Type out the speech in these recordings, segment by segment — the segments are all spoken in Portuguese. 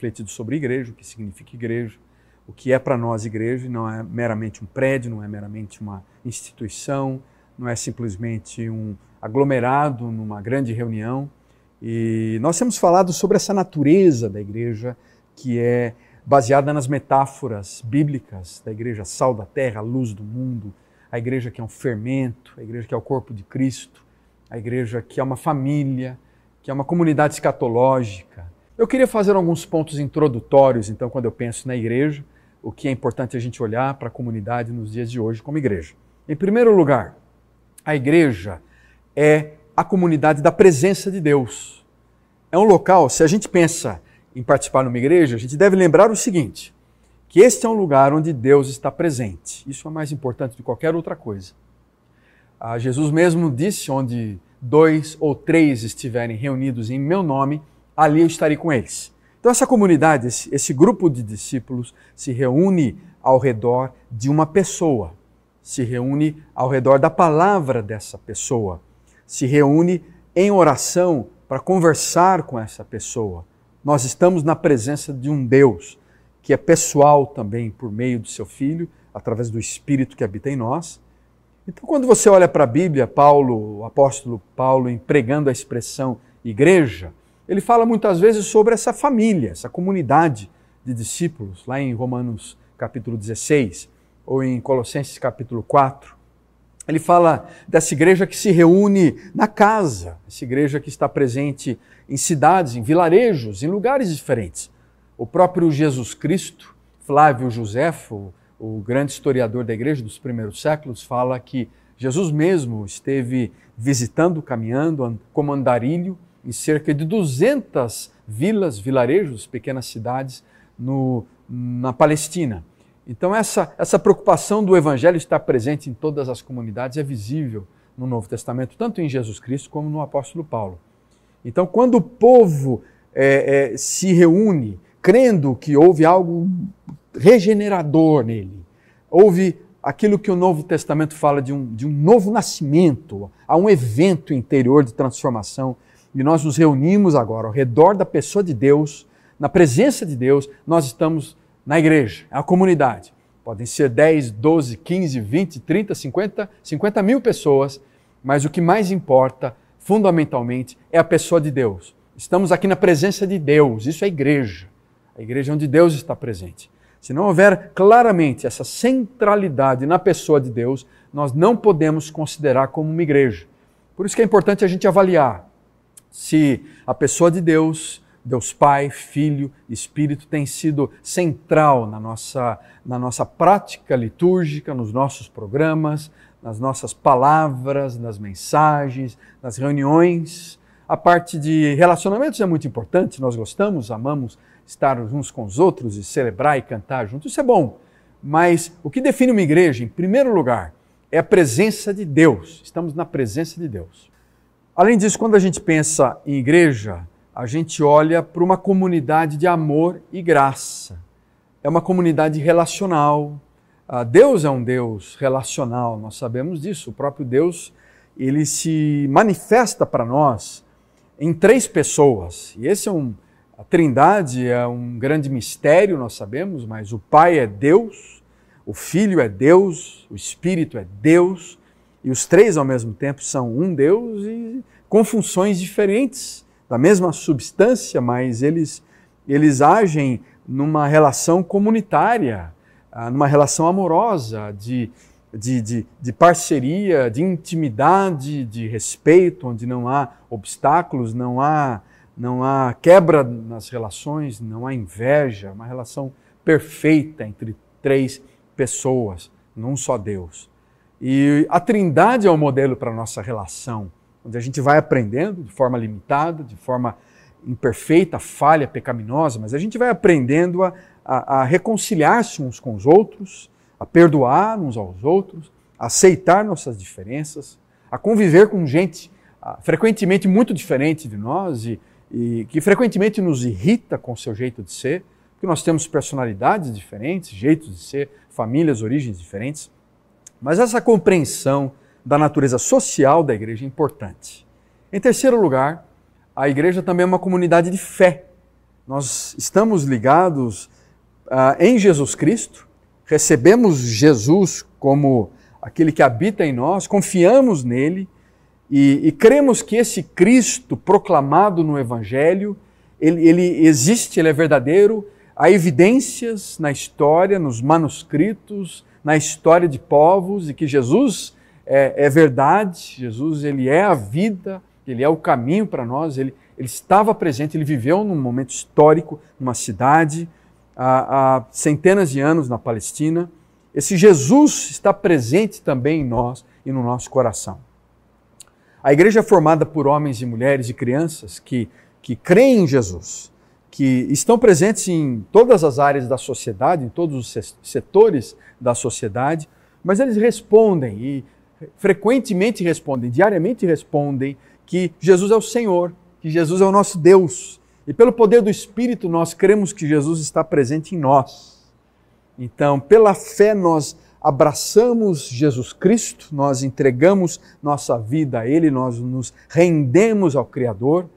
refletido sobre igreja, o que significa igreja, o que é para nós igreja, não é meramente um prédio, não é meramente uma instituição, não é simplesmente um aglomerado numa grande reunião. E nós temos falado sobre essa natureza da igreja que é baseada nas metáforas bíblicas da igreja sal da terra, luz do mundo, a igreja que é um fermento, a igreja que é o corpo de Cristo, a igreja que é uma família, que é uma comunidade escatológica. Eu queria fazer alguns pontos introdutórios, então, quando eu penso na igreja, o que é importante a gente olhar para a comunidade nos dias de hoje como igreja. Em primeiro lugar, a igreja é a comunidade da presença de Deus. É um local, se a gente pensa em participar numa igreja, a gente deve lembrar o seguinte: que este é um lugar onde Deus está presente. Isso é mais importante de qualquer outra coisa. Ah, Jesus mesmo disse: onde dois ou três estiverem reunidos em meu nome, ali eu estarei com eles. Então, essa comunidade, esse, esse grupo de discípulos, se reúne ao redor de uma pessoa, se reúne ao redor da palavra dessa pessoa, se reúne em oração para conversar com essa pessoa. Nós estamos na presença de um Deus que é pessoal também por meio do seu Filho, através do Espírito que habita em nós. Então, quando você olha para a Bíblia, Paulo, o apóstolo Paulo, empregando a expressão igreja, ele fala muitas vezes sobre essa família, essa comunidade de discípulos, lá em Romanos capítulo 16 ou em Colossenses capítulo 4. Ele fala dessa igreja que se reúne na casa, essa igreja que está presente em cidades, em vilarejos, em lugares diferentes. O próprio Jesus Cristo, Flávio Joséfo, o grande historiador da igreja dos primeiros séculos, fala que Jesus mesmo esteve visitando, caminhando como andarilho em cerca de 200 vilas, vilarejos, pequenas cidades no, na Palestina. Então, essa, essa preocupação do Evangelho estar presente em todas as comunidades é visível no Novo Testamento, tanto em Jesus Cristo como no apóstolo Paulo. Então, quando o povo é, é, se reúne, crendo que houve algo regenerador nele, houve aquilo que o Novo Testamento fala de um, de um novo nascimento, há um evento interior de transformação, e nós nos reunimos agora ao redor da pessoa de Deus, na presença de Deus, nós estamos na igreja, é a comunidade. Podem ser 10, 12, 15, 20, 30, 50, 50 mil pessoas, mas o que mais importa fundamentalmente, é a pessoa de Deus. Estamos aqui na presença de Deus, isso é igreja. A igreja onde Deus está presente. Se não houver claramente essa centralidade na pessoa de Deus, nós não podemos considerar como uma igreja. Por isso que é importante a gente avaliar se a pessoa de Deus, Deus Pai, Filho, Espírito tem sido central na nossa, na nossa prática litúrgica, nos nossos programas, nas nossas palavras, nas mensagens, nas reuniões. A parte de relacionamentos é muito importante, nós gostamos, amamos estar uns com os outros e celebrar e cantar juntos, isso é bom. Mas o que define uma igreja, em primeiro lugar, é a presença de Deus. Estamos na presença de Deus. Além disso, quando a gente pensa em igreja, a gente olha para uma comunidade de amor e graça. É uma comunidade relacional, ah, Deus é um Deus relacional, nós sabemos disso. O próprio Deus, ele se manifesta para nós em três pessoas. E esse é um a Trindade é um grande mistério, nós sabemos, mas o Pai é Deus, o Filho é Deus, o Espírito é Deus, e os três ao mesmo tempo são um Deus e com funções diferentes, da mesma substância, mas eles eles agem numa relação comunitária ah, numa relação amorosa, de, de, de, de, parceria, de intimidade, de respeito, onde não há obstáculos, não há, não há quebra nas relações, não há inveja, uma relação perfeita entre três pessoas, num só Deus. E a Trindade é o um modelo para a nossa relação, onde a gente vai aprendendo de forma limitada, de forma imperfeita, falha, pecaminosa, mas a gente vai aprendendo a, a, a reconciliar-se uns com os outros, a perdoar uns aos outros, a aceitar nossas diferenças, a conviver com gente a, frequentemente muito diferente de nós e, e que frequentemente nos irrita com seu jeito de ser, porque nós temos personalidades diferentes, jeitos de ser, famílias, origens diferentes. Mas essa compreensão da natureza social da igreja é importante. Em terceiro lugar, a igreja também é uma comunidade de fé. Nós estamos ligados uh, em Jesus Cristo, recebemos Jesus como aquele que habita em nós, confiamos nele e, e cremos que esse Cristo proclamado no Evangelho, ele, ele existe, ele é verdadeiro. Há evidências na história, nos manuscritos, na história de povos, e que Jesus é, é verdade, Jesus ele é a vida, ele é o caminho para nós, ele, ele estava presente, ele viveu num momento histórico, numa cidade, há, há centenas de anos na Palestina. Esse Jesus está presente também em nós e no nosso coração. A igreja é formada por homens e mulheres e crianças que, que creem em Jesus, que estão presentes em todas as áreas da sociedade, em todos os setores da sociedade, mas eles respondem e frequentemente respondem, diariamente respondem que Jesus é o Senhor, que Jesus é o nosso Deus. E pelo poder do Espírito nós cremos que Jesus está presente em nós. Então, pela fé nós abraçamos Jesus Cristo, nós entregamos nossa vida a Ele, nós nos rendemos ao Criador,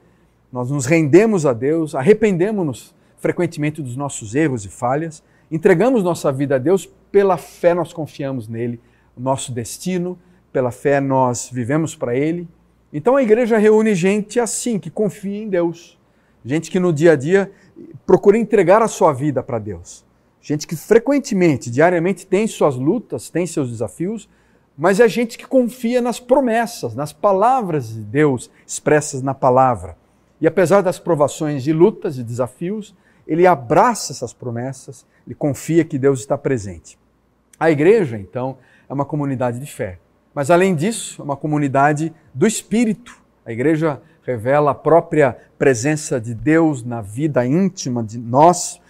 nós nos rendemos a Deus, arrependemos-nos frequentemente dos nossos erros e falhas, entregamos nossa vida a Deus, pela fé nós confiamos nele, o nosso destino, pela fé nós vivemos para Ele. Então a igreja reúne gente assim, que confia em Deus, gente que no dia a dia procura entregar a sua vida para Deus gente que frequentemente, diariamente tem suas lutas, tem seus desafios, mas é gente que confia nas promessas, nas palavras de Deus expressas na palavra. E apesar das provações e lutas e desafios, ele abraça essas promessas, ele confia que Deus está presente. A igreja, então, é uma comunidade de fé. Mas além disso, é uma comunidade do Espírito. A igreja revela a própria presença de Deus na vida íntima de nós,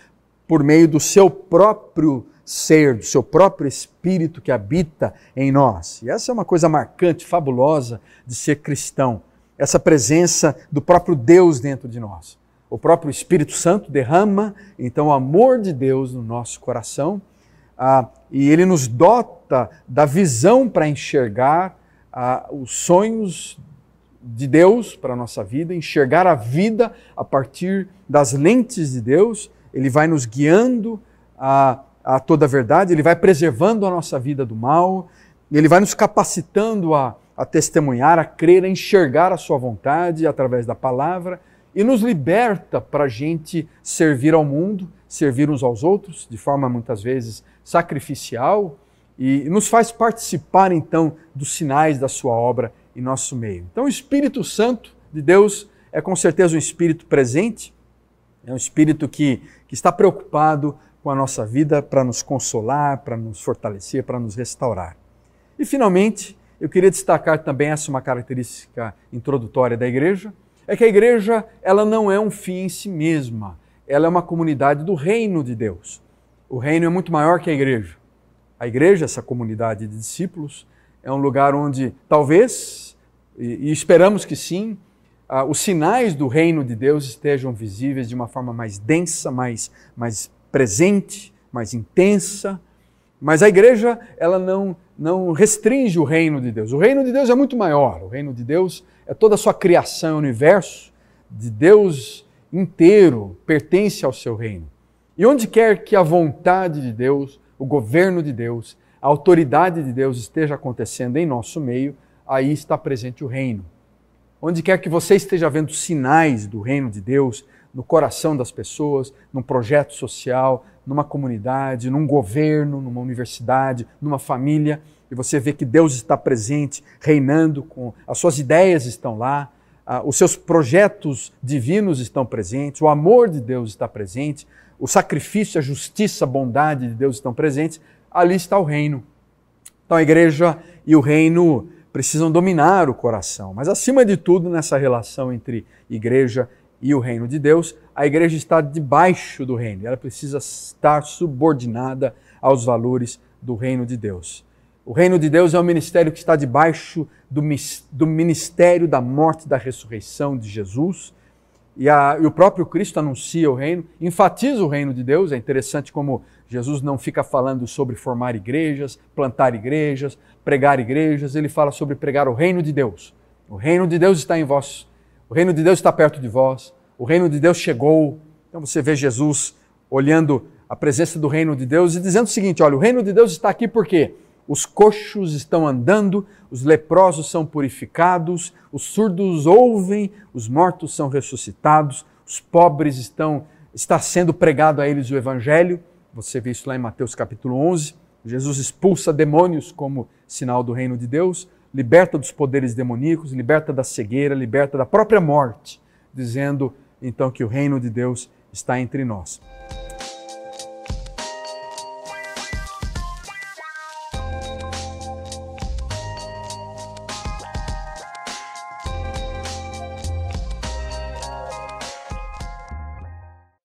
por meio do seu próprio ser, do seu próprio espírito que habita em nós. E essa é uma coisa marcante, fabulosa de ser cristão, essa presença do próprio Deus dentro de nós. O próprio Espírito Santo derrama então o amor de Deus no nosso coração ah, e ele nos dota da visão para enxergar ah, os sonhos de Deus para a nossa vida, enxergar a vida a partir das lentes de Deus. Ele vai nos guiando a, a toda a verdade, ele vai preservando a nossa vida do mal, ele vai nos capacitando a, a testemunhar, a crer, a enxergar a sua vontade através da palavra e nos liberta para a gente servir ao mundo, servir uns aos outros, de forma muitas vezes sacrificial, e nos faz participar então dos sinais da sua obra em nosso meio. Então, o Espírito Santo de Deus é com certeza um Espírito presente, é um Espírito que, que está preocupado com a nossa vida para nos consolar, para nos fortalecer, para nos restaurar. E finalmente, eu queria destacar também essa uma característica introdutória da igreja, é que a igreja ela não é um fim em si mesma, ela é uma comunidade do reino de Deus. O reino é muito maior que a igreja. A igreja, essa comunidade de discípulos, é um lugar onde talvez, e, esperamos que sim, ah, os sinais do reino de Deus estejam visíveis de uma forma mais densa, mais, mais presente, mais intensa. Mas a igreja, ela não, não restringe o reino de Deus. O reino de Deus é muito maior. O reino de Deus é toda a sua criação, o universo de Deus inteiro pertence ao seu reino. E onde quer que a vontade de Deus, o governo de Deus, a autoridade de Deus esteja acontecendo em nosso meio, aí está presente o reino. Onde quer que você esteja vendo sinais do reino de Deus no coração das pessoas, num projeto social, numa comunidade, num governo, numa universidade, numa família, e você vê que Deus está presente, reinando, com as suas ideias estão lá, os seus projetos divinos estão presentes, o amor de Deus está presente, o sacrifício, a justiça, a bondade de Deus estão presentes, ali está o reino. Então a igreja e o reino precisam dominar o coração. Mas, acima de tudo, nessa relação entre igreja e o reino de Deus, a igreja está debaixo do reino, ela precisa estar subordinada aos valores do reino de Deus. O reino de Deus é um ministério que está debaixo do, do ministério da morte e da ressurreição de Jesus. E, a, e, o próprio Cristo anuncia o reino, enfatiza o reino de Deus. É interessante como Jesus não fica falando sobre formar igrejas, plantar igrejas, pregar igrejas, ele fala sobre pregar o reino de Deus. O reino de Deus está em vós, o reino de Deus está perto de vós, o reino de Deus chegou, Então você vê Jesus olhando a presença do reino de Deus e dizendo o seguinte: olha, o reino de Deus está aqui por quê? Os coxos estão andando, os leprosos são purificados, os surdos ouvem, os mortos são ressuscitados, os pobres estão está sendo pregado a eles o evangelho. Você vê isso lá em Mateus capítulo 11. Jesus expulsa demônios como sinal do reino de Deus, liberta dos poderes demoníacos, liberta da cegueira, liberta da própria morte, dizendo então que o reino de Deus está entre nós.